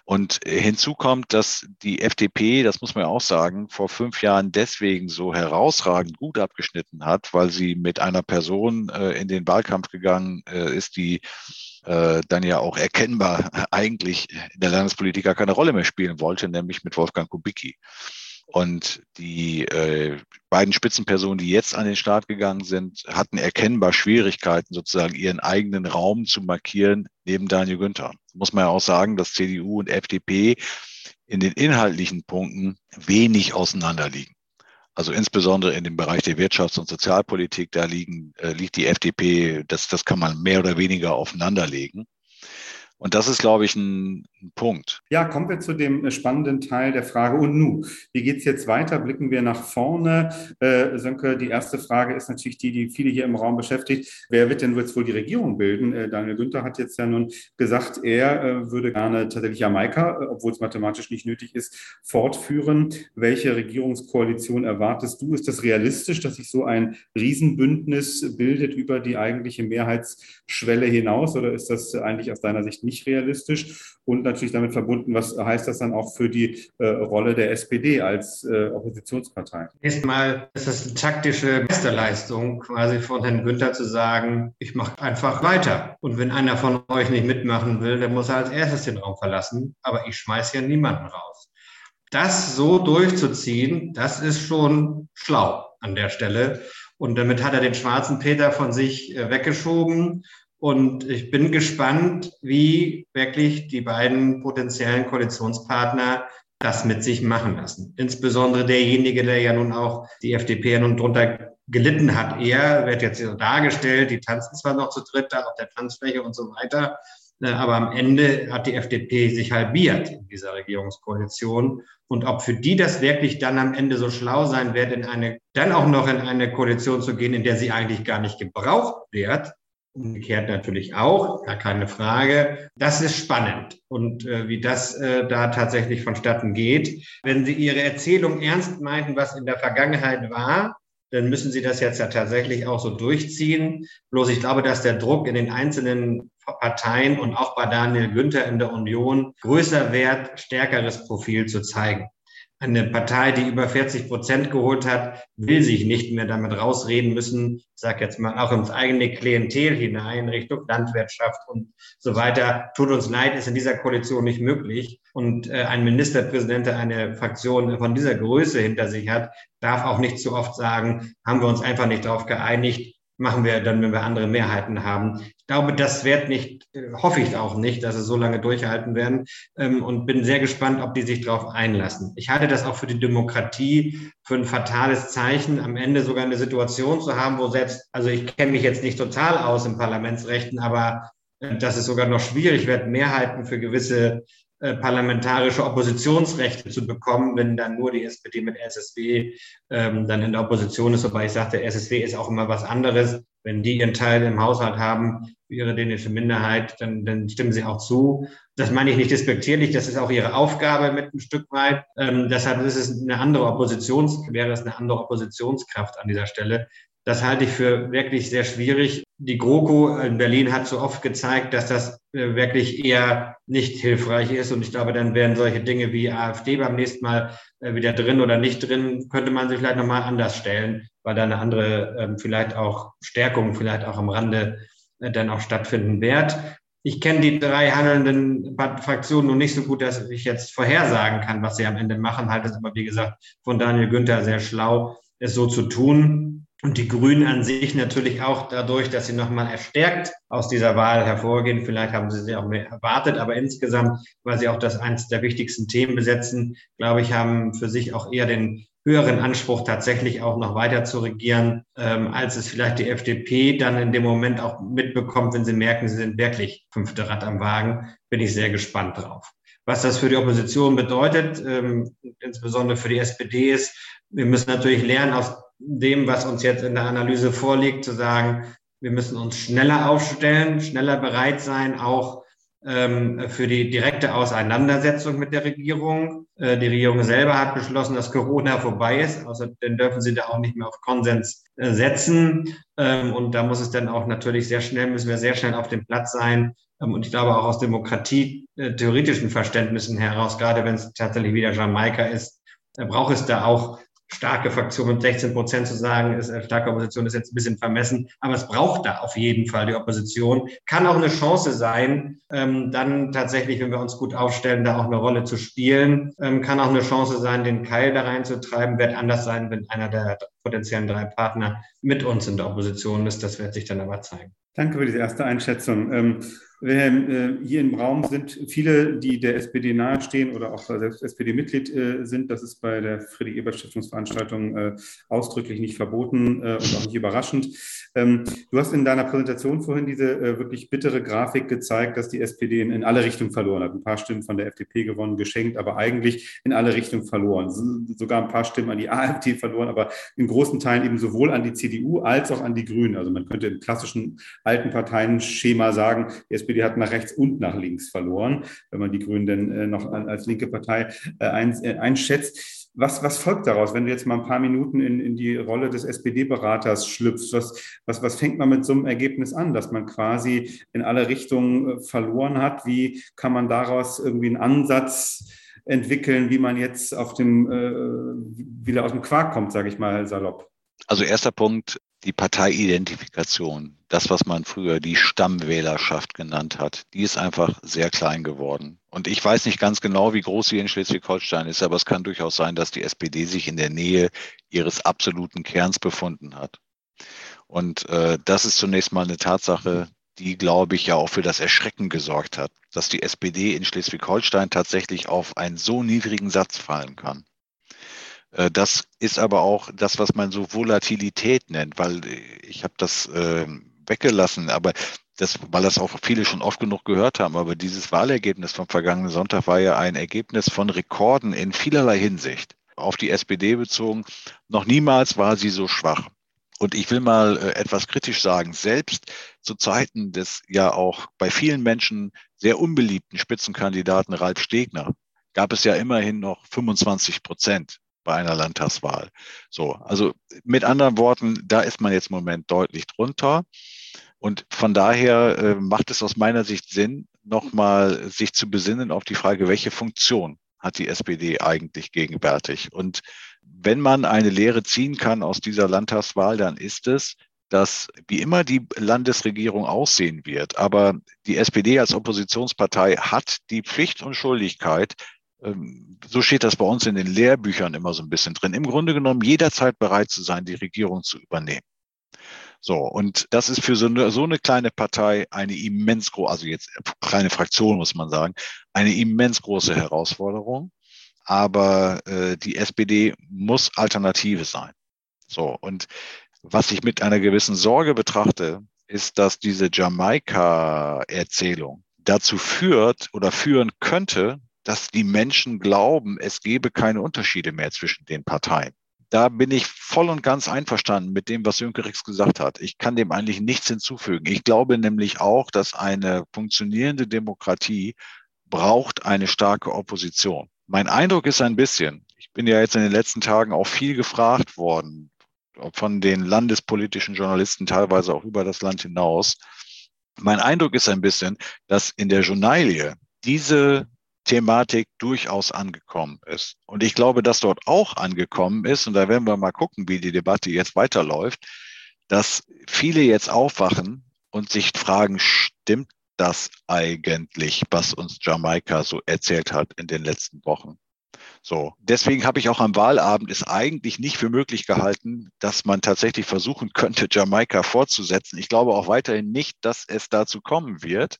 Und hinzu kommt, dass die FDP, das muss man ja auch sagen, vor fünf Jahren deswegen so herausragend gut abgeschnitten hat, weil sie mit einer Person äh, in den Wahlkampf gegangen äh, ist, die äh, dann ja auch erkennbar eigentlich in der Landespolitik gar keine Rolle mehr spielen wollte, nämlich mit Wolfgang Kubicki. Und die äh, beiden Spitzenpersonen, die jetzt an den Start gegangen sind, hatten erkennbar Schwierigkeiten, sozusagen ihren eigenen Raum zu markieren neben Daniel Günther. Muss man ja auch sagen, dass CDU und FDP in den inhaltlichen Punkten wenig auseinanderliegen. Also insbesondere in dem Bereich der Wirtschafts- und Sozialpolitik, da liegen, äh, liegt die FDP, das, das kann man mehr oder weniger aufeinanderlegen. Und das ist, glaube ich, ein, Punkt. Ja, kommen wir zu dem äh, spannenden Teil der Frage. Und nu, wie geht es jetzt weiter? Blicken wir nach vorne. Äh, Sönke, die erste Frage ist natürlich die, die viele hier im Raum beschäftigt. Wer wird denn jetzt wohl die Regierung bilden? Äh, Daniel Günther hat jetzt ja nun gesagt, er äh, würde gerne tatsächlich Jamaika, äh, obwohl es mathematisch nicht nötig ist, fortführen. Welche Regierungskoalition erwartest du? Ist das realistisch, dass sich so ein Riesenbündnis bildet über die eigentliche Mehrheitsschwelle hinaus? Oder ist das eigentlich aus deiner Sicht nicht realistisch und natürlich damit verbunden, was heißt das dann auch für die äh, Rolle der SPD als äh, Oppositionspartei? Erstmal ist das eine taktische Meisterleistung, quasi von Herrn Günther zu sagen, ich mache einfach weiter. Und wenn einer von euch nicht mitmachen will, dann muss er als erstes den Raum verlassen. Aber ich schmeiße hier niemanden raus. Das so durchzuziehen, das ist schon schlau an der Stelle. Und damit hat er den schwarzen Peter von sich äh, weggeschoben und ich bin gespannt, wie wirklich die beiden potenziellen Koalitionspartner das mit sich machen lassen. Insbesondere derjenige, der ja nun auch die FDP nun drunter gelitten hat. Er wird jetzt so dargestellt, die tanzen zwar noch zu dritt da auf der Tanzfläche und so weiter, Äh, aber am Ende hat die FDP sich halbiert in dieser Regierungskoalition. Und ob für die das wirklich dann am Ende so schlau sein wird, in eine, dann auch noch in eine Koalition zu gehen, in der sie eigentlich gar nicht gebraucht wird, umgekehrt natürlich auch, gar keine Frage. Das ist spannend und äh, wie das äh, da tatsächlich vonstatten geht. Wenn Sie Ihre Erzählung ernst meinten, was in der Vergangenheit war, dann müssen Sie das jetzt ja tatsächlich auch so durchziehen. Bloß ich glaube, dass der Druck in den einzelnen Parteien und auch bei Daniel Günther in der Union größer wird, stärkeres Profil zu zeigen. Eine Partei, die über 40 Prozent geholt hat, will sich nicht mehr damit rausreden müssen, ich sage jetzt mal auch ins eigene Klientel hinein, Richtung Landwirtschaft und so weiter. Tut uns leid, ist in dieser Koalition nicht möglich. Und äh, ein Ministerpräsident, der eine Fraktion von dieser Größe hinter sich hat, darf auch nicht zu oft sagen, haben wir uns einfach nicht darauf geeinigt, machen wir dann, wenn wir andere Mehrheiten haben. Ich glaube, das wird nicht, hoffe ich auch nicht, dass es so lange durchhalten werden ähm, und bin sehr gespannt, ob die sich darauf einlassen. Ich halte das auch für die Demokratie für ein fatales Zeichen, am Ende sogar eine Situation zu haben, wo selbst, also ich kenne mich jetzt nicht total aus im Parlamentsrechten, aber äh, dass es sogar noch schwierig wird, Mehrheiten für gewisse äh, parlamentarische Oppositionsrechte zu bekommen, wenn dann nur die SPD mit SSW ähm, dann in der Opposition ist. Wobei ich sagte, SSW ist auch immer was anderes. Wenn die ihren Teil im Haushalt haben, ihre dänische Minderheit, dann, dann stimmen sie auch zu. Das meine ich nicht despektierlich, das ist auch ihre Aufgabe mit ein Stück weit. Ähm, deshalb ist es eine andere Oppositions, wäre es eine andere Oppositionskraft an dieser Stelle. Das halte ich für wirklich sehr schwierig. Die GroKo in Berlin hat so oft gezeigt, dass das äh, wirklich eher nicht hilfreich ist. Und ich glaube, dann wären solche Dinge wie AfD beim nächsten Mal äh, wieder drin oder nicht drin, könnte man sich vielleicht nochmal anders stellen, weil da eine andere, ähm, vielleicht auch Stärkung, vielleicht auch am Rande äh, dann auch stattfinden wird. Ich kenne die drei handelnden Fraktionen noch nicht so gut, dass ich jetzt vorhersagen kann, was sie am Ende machen. Halte es aber, wie gesagt, von Daniel Günther sehr schlau, es so zu tun. Und die Grünen an sich natürlich auch dadurch, dass sie nochmal erstärkt aus dieser Wahl hervorgehen. Vielleicht haben sie sie auch mehr erwartet, aber insgesamt, weil sie auch das eines der wichtigsten Themen besetzen, glaube ich, haben für sich auch eher den höheren Anspruch, tatsächlich auch noch weiter zu regieren, ähm, als es vielleicht die FDP dann in dem Moment auch mitbekommt, wenn sie merken, sie sind wirklich fünfte Rad am Wagen, bin ich sehr gespannt drauf. Was das für die Opposition bedeutet, ähm, insbesondere für die SPD ist, wir müssen natürlich lernen aus dem, was uns jetzt in der Analyse vorliegt, zu sagen, wir müssen uns schneller aufstellen, schneller bereit sein, auch ähm, für die direkte Auseinandersetzung mit der Regierung. Äh, die Regierung selber hat beschlossen, dass Corona vorbei ist. Außerdem dürfen sie da auch nicht mehr auf Konsens äh, setzen. Ähm, und da muss es dann auch natürlich sehr schnell, müssen wir sehr schnell auf dem Platz sein. Ähm, und ich glaube auch aus Demokratie äh, Verständnissen heraus, gerade wenn es tatsächlich wieder Jamaika ist, äh, braucht es da auch starke Fraktion mit 16 Prozent zu sagen, ist eine starke Opposition, ist jetzt ein bisschen vermessen. Aber es braucht da auf jeden Fall die Opposition. Kann auch eine Chance sein, ähm, dann tatsächlich, wenn wir uns gut aufstellen, da auch eine Rolle zu spielen. Ähm, kann auch eine Chance sein, den Keil da reinzutreiben. Wird anders sein, wenn einer der potenziellen drei Partner mit uns in der Opposition ist. Das wird sich dann aber zeigen. Danke für diese erste Einschätzung. Ähm, äh, hier im Raum sind viele, die der SPD nahestehen oder auch selbst SPD-Mitglied äh, sind. Das ist bei der Friedrich-Ebert-Stiftungsveranstaltung äh, ausdrücklich nicht verboten und auch nicht überraschend. Ähm, du hast in deiner Präsentation vorhin diese wirklich bittere Grafik gezeigt, dass die SPD in alle Richtungen verloren hat. Ein paar Stimmen von der FDP gewonnen, geschenkt, aber eigentlich in alle Richtungen verloren. Sogar ein paar Stimmen an die AfD verloren, aber in großen Teilen eben sowohl an die CDU als auch an die Grünen. Also man könnte im klassischen alten Parteienschema sagen, die SPD SPD hat nach rechts und nach links verloren, wenn man die Grünen denn äh, noch als linke Partei äh, äh, einschätzt. Was, was folgt daraus, wenn du jetzt mal ein paar Minuten in, in die Rolle des SPD-Beraters schlüpfst? Was, was, was fängt man mit so einem Ergebnis an, dass man quasi in alle Richtungen verloren hat? Wie kann man daraus irgendwie einen Ansatz entwickeln, wie man jetzt auf dem, äh, wieder aus dem Quark kommt, sage ich mal salopp? Also erster Punkt, die Parteiidentifikation, das, was man früher die Stammwählerschaft genannt hat, die ist einfach sehr klein geworden. Und ich weiß nicht ganz genau, wie groß sie in Schleswig-Holstein ist, aber es kann durchaus sein, dass die SPD sich in der Nähe ihres absoluten Kerns befunden hat. Und äh, das ist zunächst mal eine Tatsache, die, glaube ich, ja auch für das Erschrecken gesorgt hat, dass die SPD in Schleswig-Holstein tatsächlich auf einen so niedrigen Satz fallen kann. Äh, das ist aber auch das, was man so Volatilität nennt, weil ich habe das äh, weggelassen, aber das, weil das auch viele schon oft genug gehört haben, aber dieses Wahlergebnis vom vergangenen Sonntag war ja ein Ergebnis von Rekorden in vielerlei Hinsicht. Auf die SPD bezogen, noch niemals war sie so schwach. Und ich will mal äh, etwas kritisch sagen, selbst zu Zeiten des ja auch bei vielen Menschen sehr unbeliebten Spitzenkandidaten Ralf Stegner gab es ja immerhin noch 25 Prozent bei einer Landtagswahl. So, also mit anderen Worten, da ist man jetzt im Moment deutlich drunter. Und von daher äh, macht es aus meiner Sicht Sinn, nochmal sich zu besinnen auf die Frage, welche Funktion hat die SPD eigentlich gegenwärtig? Und wenn man eine Lehre ziehen kann aus dieser Landtagswahl, dann ist es, dass wie immer die Landesregierung aussehen wird, aber die SPD als Oppositionspartei hat die Pflicht und Schuldigkeit, so steht das bei uns in den Lehrbüchern immer so ein bisschen drin, im Grunde genommen jederzeit bereit zu sein, die Regierung zu übernehmen. So, und das ist für so eine, so eine kleine Partei eine immens große, also jetzt kleine Fraktion muss man sagen, eine immens große Herausforderung. Aber äh, die SPD muss Alternative sein. So, und was ich mit einer gewissen Sorge betrachte, ist, dass diese Jamaika-Erzählung dazu führt oder führen könnte, dass die Menschen glauben, es gebe keine Unterschiede mehr zwischen den Parteien da bin ich voll und ganz einverstanden mit dem, was Sönke Rix gesagt hat. Ich kann dem eigentlich nichts hinzufügen. Ich glaube nämlich auch, dass eine funktionierende Demokratie braucht eine starke Opposition. Mein Eindruck ist ein bisschen, ich bin ja jetzt in den letzten Tagen auch viel gefragt worden von den landespolitischen Journalisten, teilweise auch über das Land hinaus. Mein Eindruck ist ein bisschen, dass in der Journalie diese Thematik durchaus angekommen ist. Und ich glaube, dass dort auch angekommen ist, und da werden wir mal gucken, wie die Debatte jetzt weiterläuft, dass viele jetzt aufwachen und sich fragen, stimmt das eigentlich, was uns Jamaika so erzählt hat in den letzten Wochen? So, deswegen habe ich auch am Wahlabend es eigentlich nicht für möglich gehalten, dass man tatsächlich versuchen könnte, Jamaika fortzusetzen. Ich glaube auch weiterhin nicht, dass es dazu kommen wird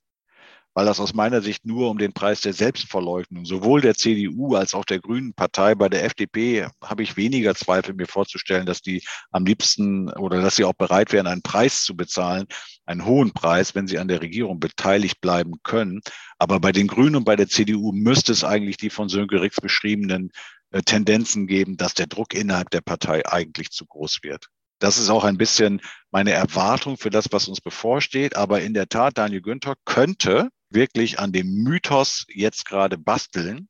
weil das aus meiner Sicht nur um den Preis der Selbstverleugnung sowohl der CDU als auch der Grünen Partei bei der FDP habe ich weniger Zweifel, mir vorzustellen, dass die am liebsten oder dass sie auch bereit wären, einen Preis zu bezahlen, einen hohen Preis, wenn sie an der Regierung beteiligt bleiben können. Aber bei den Grünen und bei der CDU müsste es eigentlich die von Sönke Rix beschriebenen äh, Tendenzen geben, dass der Druck innerhalb der Partei eigentlich zu groß wird. Das ist auch ein bisschen meine Erwartung für das, was uns bevorsteht. Aber in der Tat, Daniel Günther könnte wirklich an dem Mythos jetzt gerade basteln,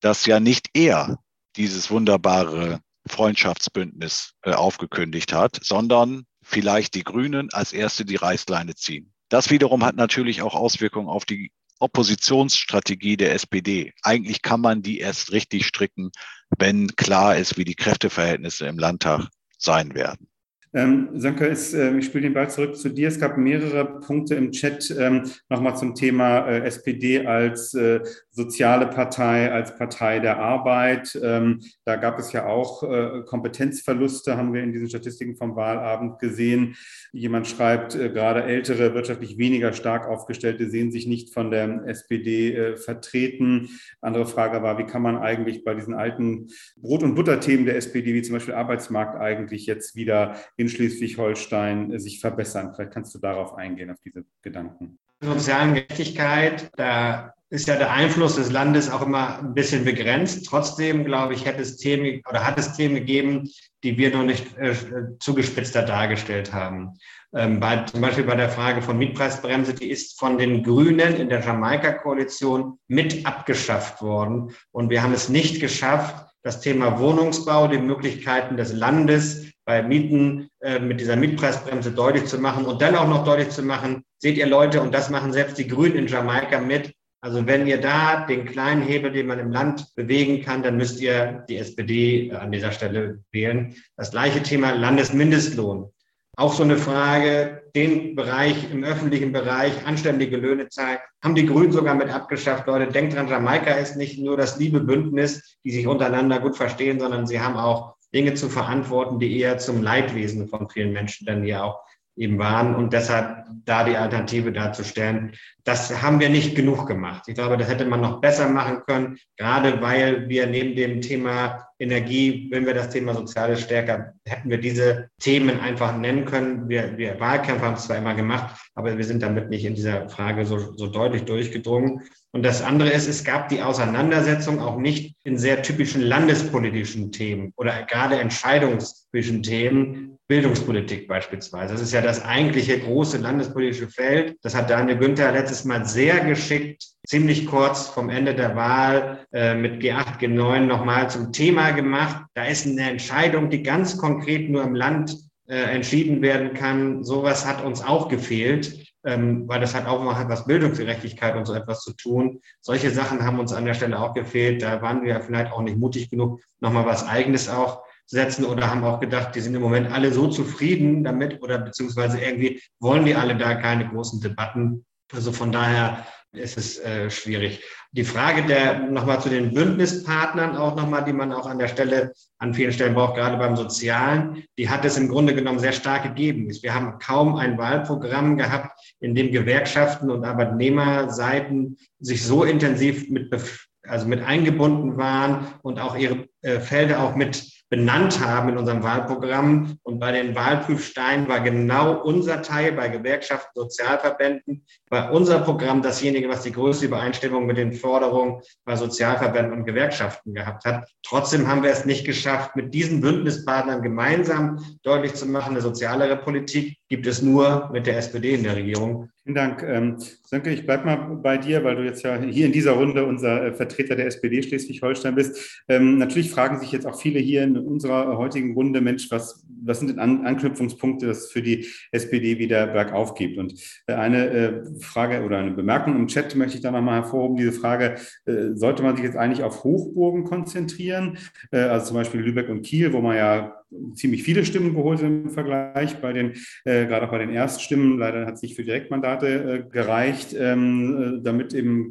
dass ja nicht er dieses wunderbare Freundschaftsbündnis äh, aufgekündigt hat, sondern vielleicht die Grünen als erste die Reißleine ziehen. Das wiederum hat natürlich auch Auswirkungen auf die Oppositionsstrategie der SPD. Eigentlich kann man die erst richtig stricken, wenn klar ist, wie die Kräfteverhältnisse im Landtag sein werden. Ähm, Sönke, ist, äh, ich spiele den Ball zurück zu dir. Es gab mehrere Punkte im Chat ähm, nochmal zum Thema äh, SPD als äh, soziale Partei, als Partei der Arbeit. Ähm, da gab es ja auch äh, Kompetenzverluste, haben wir in diesen Statistiken vom Wahlabend gesehen. Jemand schreibt, äh, gerade ältere, wirtschaftlich weniger stark aufgestellte sehen sich nicht von der SPD äh, vertreten. Andere Frage war, wie kann man eigentlich bei diesen alten Brot- und Butterthemen der SPD, wie zum Beispiel Arbeitsmarkt, eigentlich jetzt wieder in Schleswig-Holstein sich verbessern. Vielleicht kannst du darauf eingehen, auf diese Gedanken. Sozialen Gerechtigkeit, da ist ja der Einfluss des Landes auch immer ein bisschen begrenzt. Trotzdem, glaube ich, hätte es Themen oder hat es Themen gegeben, die wir noch nicht äh, zugespitzter dargestellt haben. Ähm, bei, zum Beispiel bei der Frage von Mietpreisbremse, die ist von den Grünen in der Jamaika-Koalition mit abgeschafft worden. Und wir haben es nicht geschafft, das Thema Wohnungsbau, die Möglichkeiten des Landes bei Mieten äh, mit dieser Mietpreisbremse deutlich zu machen und dann auch noch deutlich zu machen, seht ihr Leute, und das machen selbst die Grünen in Jamaika mit. Also wenn ihr da den kleinen Hebel, den man im Land bewegen kann, dann müsst ihr die SPD äh, an dieser Stelle wählen. Das gleiche Thema Landesmindestlohn. Auch so eine Frage, den Bereich im öffentlichen Bereich, anständige Löhne zahlen, haben die Grünen sogar mit abgeschafft. Leute, denkt dran, Jamaika ist nicht nur das liebe Bündnis, die sich untereinander gut verstehen, sondern sie haben auch Dinge zu verantworten, die eher zum Leidwesen von vielen Menschen dann hier auch eben waren und deshalb da die Alternative darzustellen. Das haben wir nicht genug gemacht. Ich glaube, das hätte man noch besser machen können, gerade weil wir neben dem Thema Energie, wenn wir das Thema Soziales stärker, hätten wir diese Themen einfach nennen können. Wir, wir Wahlkämpfe haben es zwar immer gemacht, aber wir sind damit nicht in dieser Frage so, so deutlich durchgedrungen. Und das andere ist, es gab die Auseinandersetzung auch nicht in sehr typischen landespolitischen Themen oder gerade entscheidungspolitischen Themen, Bildungspolitik beispielsweise. Das ist ja das eigentliche große landespolitische Feld. Das hat Daniel Günther letztes Mal sehr geschickt, ziemlich kurz vom Ende der Wahl äh, mit G8, G9 nochmal zum Thema gemacht. Da ist eine Entscheidung, die ganz konkret nur im Land äh, entschieden werden kann. Sowas hat uns auch gefehlt ähm, weil das hat auch mal was Bildungsgerechtigkeit und so etwas zu tun. Solche Sachen haben uns an der Stelle auch gefehlt. Da waren wir vielleicht auch nicht mutig genug, nochmal was Eigenes auch setzen oder haben auch gedacht, die sind im Moment alle so zufrieden damit oder beziehungsweise irgendwie wollen die alle da keine großen Debatten. Also von daher ist es äh, schwierig. Die Frage der nochmal zu den Bündnispartnern auch nochmal, die man auch an der Stelle an vielen Stellen braucht, gerade beim Sozialen, die hat es im Grunde genommen sehr stark gegeben. Wir haben kaum ein Wahlprogramm gehabt, in dem Gewerkschaften und Arbeitnehmerseiten sich so intensiv mit, also mit eingebunden waren und auch ihre äh, Felder auch mit benannt haben in unserem Wahlprogramm. Und bei den Wahlprüfsteinen war genau unser Teil bei Gewerkschaften, Sozialverbänden, war unser Programm dasjenige, was die größte Übereinstimmung mit den Forderungen bei Sozialverbänden und Gewerkschaften gehabt hat. Trotzdem haben wir es nicht geschafft, mit diesen Bündnispartnern gemeinsam deutlich zu machen, eine sozialere Politik gibt es nur mit der SPD in der Regierung. Vielen Dank. Ähm, Sönke, ich bleibe mal bei dir, weil du jetzt ja hier in dieser Runde unser äh, Vertreter der SPD Schleswig-Holstein bist. Ähm, natürlich fragen sich jetzt auch viele hier in unserer heutigen Runde, Mensch, was, was sind denn An Anknüpfungspunkte, das für die SPD wieder bergauf gibt? Und äh, eine äh, Frage oder eine Bemerkung im Chat möchte ich da nochmal hervorhoben. Diese Frage, äh, sollte man sich jetzt eigentlich auf Hochburgen konzentrieren? Also zum Beispiel Lübeck und Kiel, wo man ja ziemlich viele Stimmen geholt im Vergleich bei den, äh, gerade auch bei den Erststimmen. Leider hat es nicht für Direktmandate äh, gereicht, ähm, äh, damit eben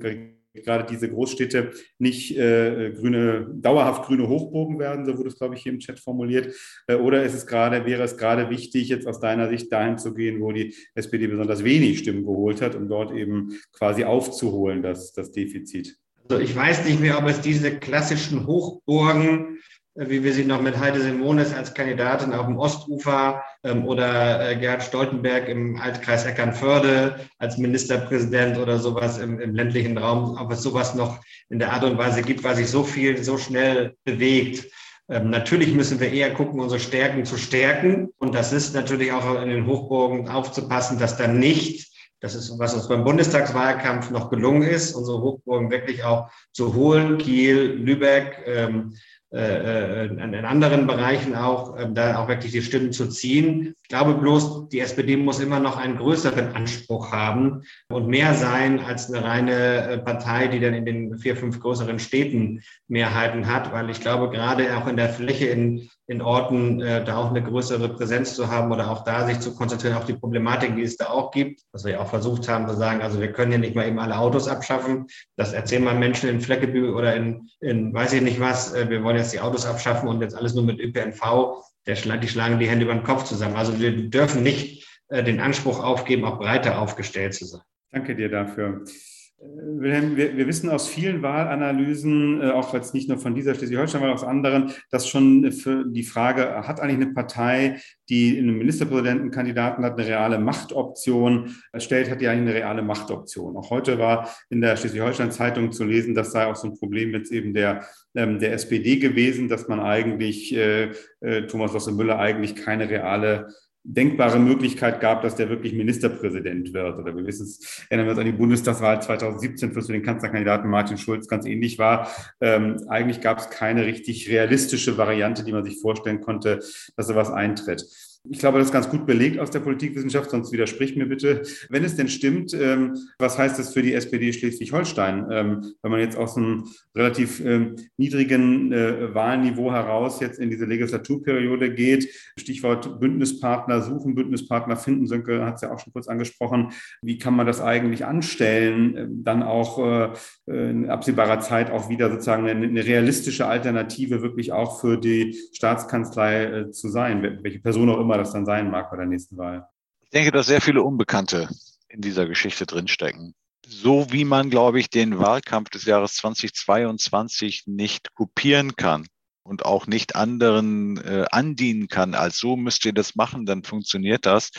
gerade diese Großstädte nicht äh, grüne, dauerhaft grüne Hochburgen werden, so wurde es, glaube ich, hier im Chat formuliert. Äh, oder ist es gerade, wäre es gerade wichtig, jetzt aus deiner Sicht dahin zu gehen, wo die SPD besonders wenig Stimmen geholt hat, um dort eben quasi aufzuholen, das, das Defizit? Also ich weiß nicht mehr, ob es diese klassischen Hochburgen wie wir sie noch mit Heide Simonis als Kandidatin auf dem Ostufer ähm, oder äh, Gerhard Stoltenberg im Altkreis Eckernförde als Ministerpräsident oder sowas im, im, ländlichen Raum, ob es sowas noch in der Art und Weise gibt, weil sich so viel so schnell bewegt. Ähm, natürlich müssen wir eher gucken, unsere Stärken zu stärken. Und das ist natürlich auch in den Hochburgen aufzupassen, dass da nicht das ist, was uns beim Bundestagswahlkampf noch gelungen ist, unsere Hochburgen wirklich auch zu holen. Kiel, Lübeck, ähm, äh, äh, in anderen Bereichen auch, äh, da auch wirklich die Stimmen zu ziehen. Ich glaube bloß, die SPD muss immer noch einen größeren Anspruch haben und mehr sein als eine reine Partei, die dann in den vier, fünf größeren Städten Mehrheiten hat, weil ich glaube, gerade auch in der Fläche in in Orten äh, da auch eine größere Präsenz zu haben oder auch da sich zu konzentrieren auf die Problematik, die es da auch gibt. Was wir ja auch versucht haben zu sagen, also wir können hier nicht mal eben alle Autos abschaffen. Das erzählen mal Menschen in Fleckebü oder in, in weiß ich nicht was. Äh, wir wollen jetzt die Autos abschaffen und jetzt alles nur mit ÖPNV. Der, die schlagen die Hände über den Kopf zusammen. Also wir dürfen nicht äh, den Anspruch aufgeben, auch breiter aufgestellt zu sein. Danke dir dafür. Wilhelm, wir, wir, wissen aus vielen Wahlanalysen, äh, auch jetzt nicht nur von dieser Schleswig-Holstein-Wahl, aus anderen, dass schon für die Frage, hat eigentlich eine Partei, die einen Ministerpräsidentenkandidaten hat, eine reale Machtoption stellt, hat die eigentlich eine reale Machtoption. Auch heute war in der Schleswig-Holstein-Zeitung zu lesen, das sei auch so ein Problem jetzt eben der, ähm, der SPD gewesen, dass man eigentlich, äh, äh, Thomas Losse Müller eigentlich keine reale denkbare Möglichkeit gab, dass der wirklich Ministerpräsident wird. Oder wir wissen es, erinnern wir uns an die Bundestagswahl 2017, für den Kanzlerkandidaten Martin Schulz ganz ähnlich war. Ähm, eigentlich gab es keine richtig realistische Variante, die man sich vorstellen konnte, dass sowas eintritt. Ich glaube, das ist ganz gut belegt aus der Politikwissenschaft, sonst widerspricht mir bitte. Wenn es denn stimmt, ähm, was heißt das für die SPD Schleswig-Holstein? Ähm, wenn man jetzt aus einem relativ ähm, niedrigen äh, Wahlniveau heraus jetzt in diese Legislaturperiode geht, Stichwort Bündnispartner suchen, Bündnispartner finden, Sönke hat es ja auch schon kurz angesprochen. Wie kann man das eigentlich anstellen, dann auch äh, in absehbarer Zeit auch wieder sozusagen eine, eine realistische Alternative wirklich auch für die Staatskanzlei äh, zu sein, welche Person auch immer das dann sein mag bei der nächsten Wahl. Ich denke, dass sehr viele Unbekannte in dieser Geschichte drinstecken. So wie man, glaube ich, den Wahlkampf des Jahres 2022 nicht kopieren kann und auch nicht anderen äh, andienen kann, als so müsst ihr das machen, dann funktioniert das.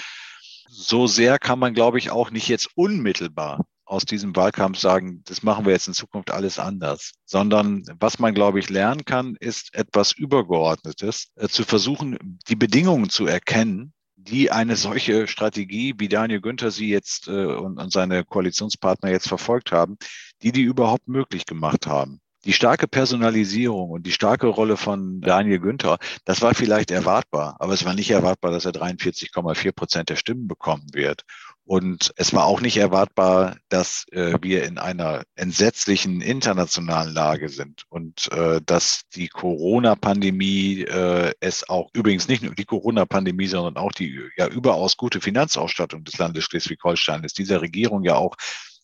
So sehr kann man, glaube ich, auch nicht jetzt unmittelbar aus diesem Wahlkampf sagen, das machen wir jetzt in Zukunft alles anders, sondern was man, glaube ich, lernen kann, ist etwas Übergeordnetes, äh, zu versuchen, die Bedingungen zu erkennen, die eine solche Strategie, wie Daniel Günther sie jetzt äh, und, und seine Koalitionspartner jetzt verfolgt haben, die die überhaupt möglich gemacht haben. Die starke Personalisierung und die starke Rolle von Daniel Günther, das war vielleicht erwartbar, aber es war nicht erwartbar, dass er 43,4 Prozent der Stimmen bekommen wird. Und es war auch nicht erwartbar, dass äh, wir in einer entsetzlichen internationalen Lage sind und äh, dass die Corona-Pandemie äh, es auch übrigens nicht nur die Corona-Pandemie, sondern auch die ja überaus gute Finanzausstattung des Landes Schleswig-Holstein ist dieser Regierung ja auch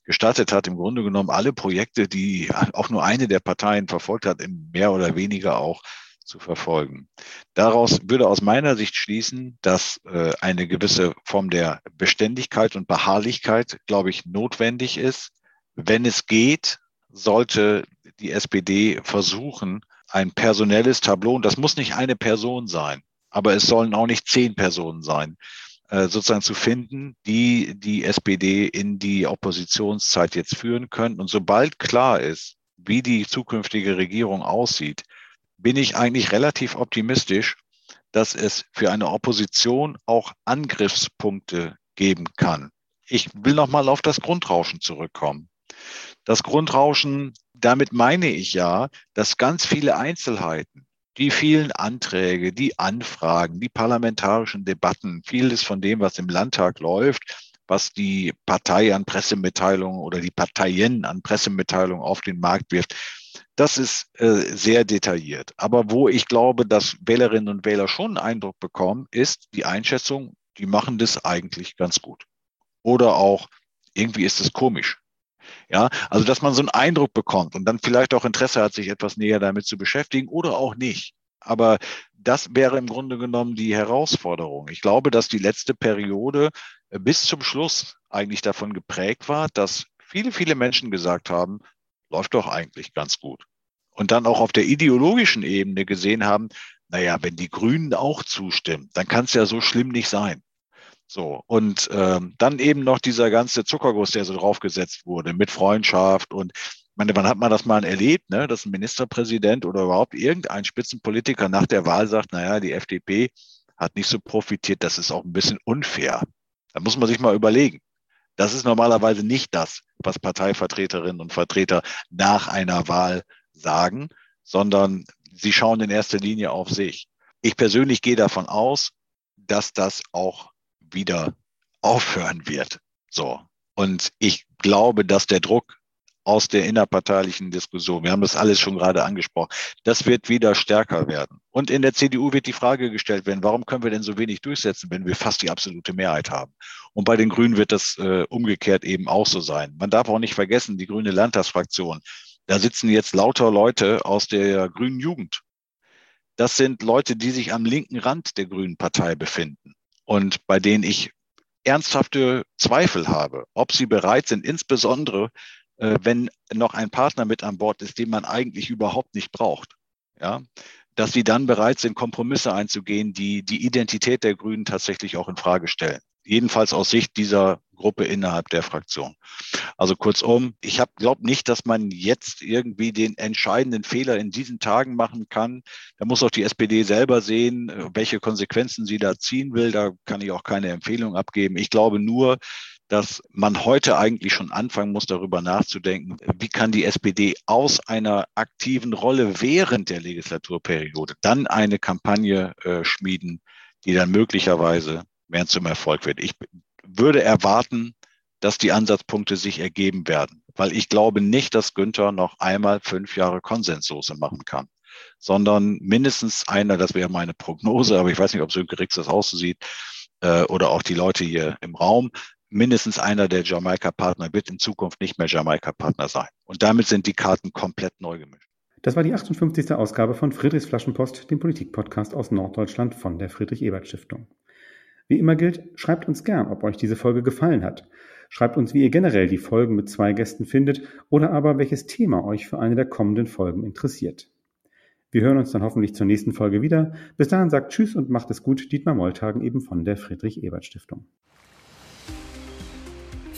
gestattet hat, im Grunde genommen alle Projekte, die auch nur eine der Parteien verfolgt hat, in mehr oder weniger auch zu verfolgen. Daraus würde aus meiner Sicht schließen, dass äh, eine gewisse Form der Beständigkeit und Beharrlichkeit, glaube ich, notwendig ist. Wenn es geht, sollte die SPD versuchen, ein personelles Tableau, und das muss nicht eine Person sein, aber es sollen auch nicht zehn Personen sein, äh, sozusagen zu finden, die die SPD in die Oppositionszeit jetzt führen können. Und sobald klar ist, wie die zukünftige Regierung aussieht, bin ich eigentlich relativ optimistisch, dass es für eine Opposition auch Angriffspunkte geben kann. Ich will noch mal auf das Grundrauschen zurückkommen. Das Grundrauschen, damit meine ich ja, dass ganz viele Einzelheiten, die vielen Anträge, die Anfragen, die parlamentarischen Debatten, vieles von dem, was im Landtag läuft, was die Partei an Pressemitteilungen oder die Parteien an Pressemitteilungen auf den Markt wirft, das ist äh, sehr detailliert. Aber wo ich glaube, dass Wählerinnen und Wähler schon einen Eindruck bekommen, ist die Einschätzung, die machen das eigentlich ganz gut. Oder auch, irgendwie ist es komisch. Ja, also dass man so einen Eindruck bekommt und dann vielleicht auch Interesse hat, sich etwas näher damit zu beschäftigen oder auch nicht. Aber das wäre im Grunde genommen die Herausforderung. Ich glaube, dass die letzte Periode äh, bis zum Schluss eigentlich davon geprägt war, dass viele, viele Menschen gesagt haben, läuft doch eigentlich ganz gut. Und dann auch auf der ideologischen Ebene gesehen haben, naja, wenn die Grünen auch zustimmen, dann kann es ja so schlimm nicht sein. So, und ähm, dann eben noch dieser ganze Zuckerguss, der so draufgesetzt wurde mit Freundschaft und ich meine, wann hat man das mal erlebt, ne, dass ein Ministerpräsident oder überhaupt irgendein Spitzenpolitiker nach der Wahl sagt, naja, die FDP hat nicht so profitiert, das ist auch ein bisschen unfair. Da muss man sich mal überlegen. Das ist normalerweise nicht das, was Parteivertreterinnen und Vertreter nach einer Wahl sagen, sondern sie schauen in erster Linie auf sich. Ich persönlich gehe davon aus, dass das auch wieder aufhören wird. So. Und ich glaube, dass der Druck aus der innerparteilichen Diskussion. Wir haben das alles schon gerade angesprochen. Das wird wieder stärker werden. Und in der CDU wird die Frage gestellt werden, warum können wir denn so wenig durchsetzen, wenn wir fast die absolute Mehrheit haben? Und bei den Grünen wird das äh, umgekehrt eben auch so sein. Man darf auch nicht vergessen, die grüne Landtagsfraktion, da sitzen jetzt lauter Leute aus der grünen Jugend. Das sind Leute, die sich am linken Rand der Grünen Partei befinden und bei denen ich ernsthafte Zweifel habe, ob sie bereit sind, insbesondere wenn noch ein Partner mit an Bord ist, den man eigentlich überhaupt nicht braucht. Ja, dass sie dann bereit sind, Kompromisse einzugehen, die die Identität der Grünen tatsächlich auch in Frage stellen. Jedenfalls aus Sicht dieser Gruppe innerhalb der Fraktion. Also kurzum, ich glaube nicht, dass man jetzt irgendwie den entscheidenden Fehler in diesen Tagen machen kann. Da muss auch die SPD selber sehen, welche Konsequenzen sie da ziehen will. Da kann ich auch keine Empfehlung abgeben. Ich glaube nur, dass man heute eigentlich schon anfangen muss, darüber nachzudenken, wie kann die SPD aus einer aktiven Rolle während der Legislaturperiode dann eine Kampagne äh, schmieden, die dann möglicherweise mehr zum Erfolg wird. Ich würde erwarten, dass die Ansatzpunkte sich ergeben werden, weil ich glaube nicht, dass Günther noch einmal fünf Jahre Konsenslose machen kann, sondern mindestens einer, das wäre meine Prognose, aber ich weiß nicht, ob Sönke Rix das auch so sieht, äh, oder auch die Leute hier im Raum, mindestens einer der Jamaika-Partner wird in Zukunft nicht mehr Jamaika-Partner sein. Und damit sind die Karten komplett neu gemischt. Das war die 58. Ausgabe von Friedrichs Flaschenpost, dem Politikpodcast aus Norddeutschland von der Friedrich-Ebert-Stiftung. Wie immer gilt, schreibt uns gern, ob euch diese Folge gefallen hat. Schreibt uns, wie ihr generell die Folgen mit zwei Gästen findet oder aber welches Thema euch für eine der kommenden Folgen interessiert. Wir hören uns dann hoffentlich zur nächsten Folge wieder. Bis dahin sagt Tschüss und macht es gut, Dietmar Molltagen eben von der Friedrich-Ebert-Stiftung.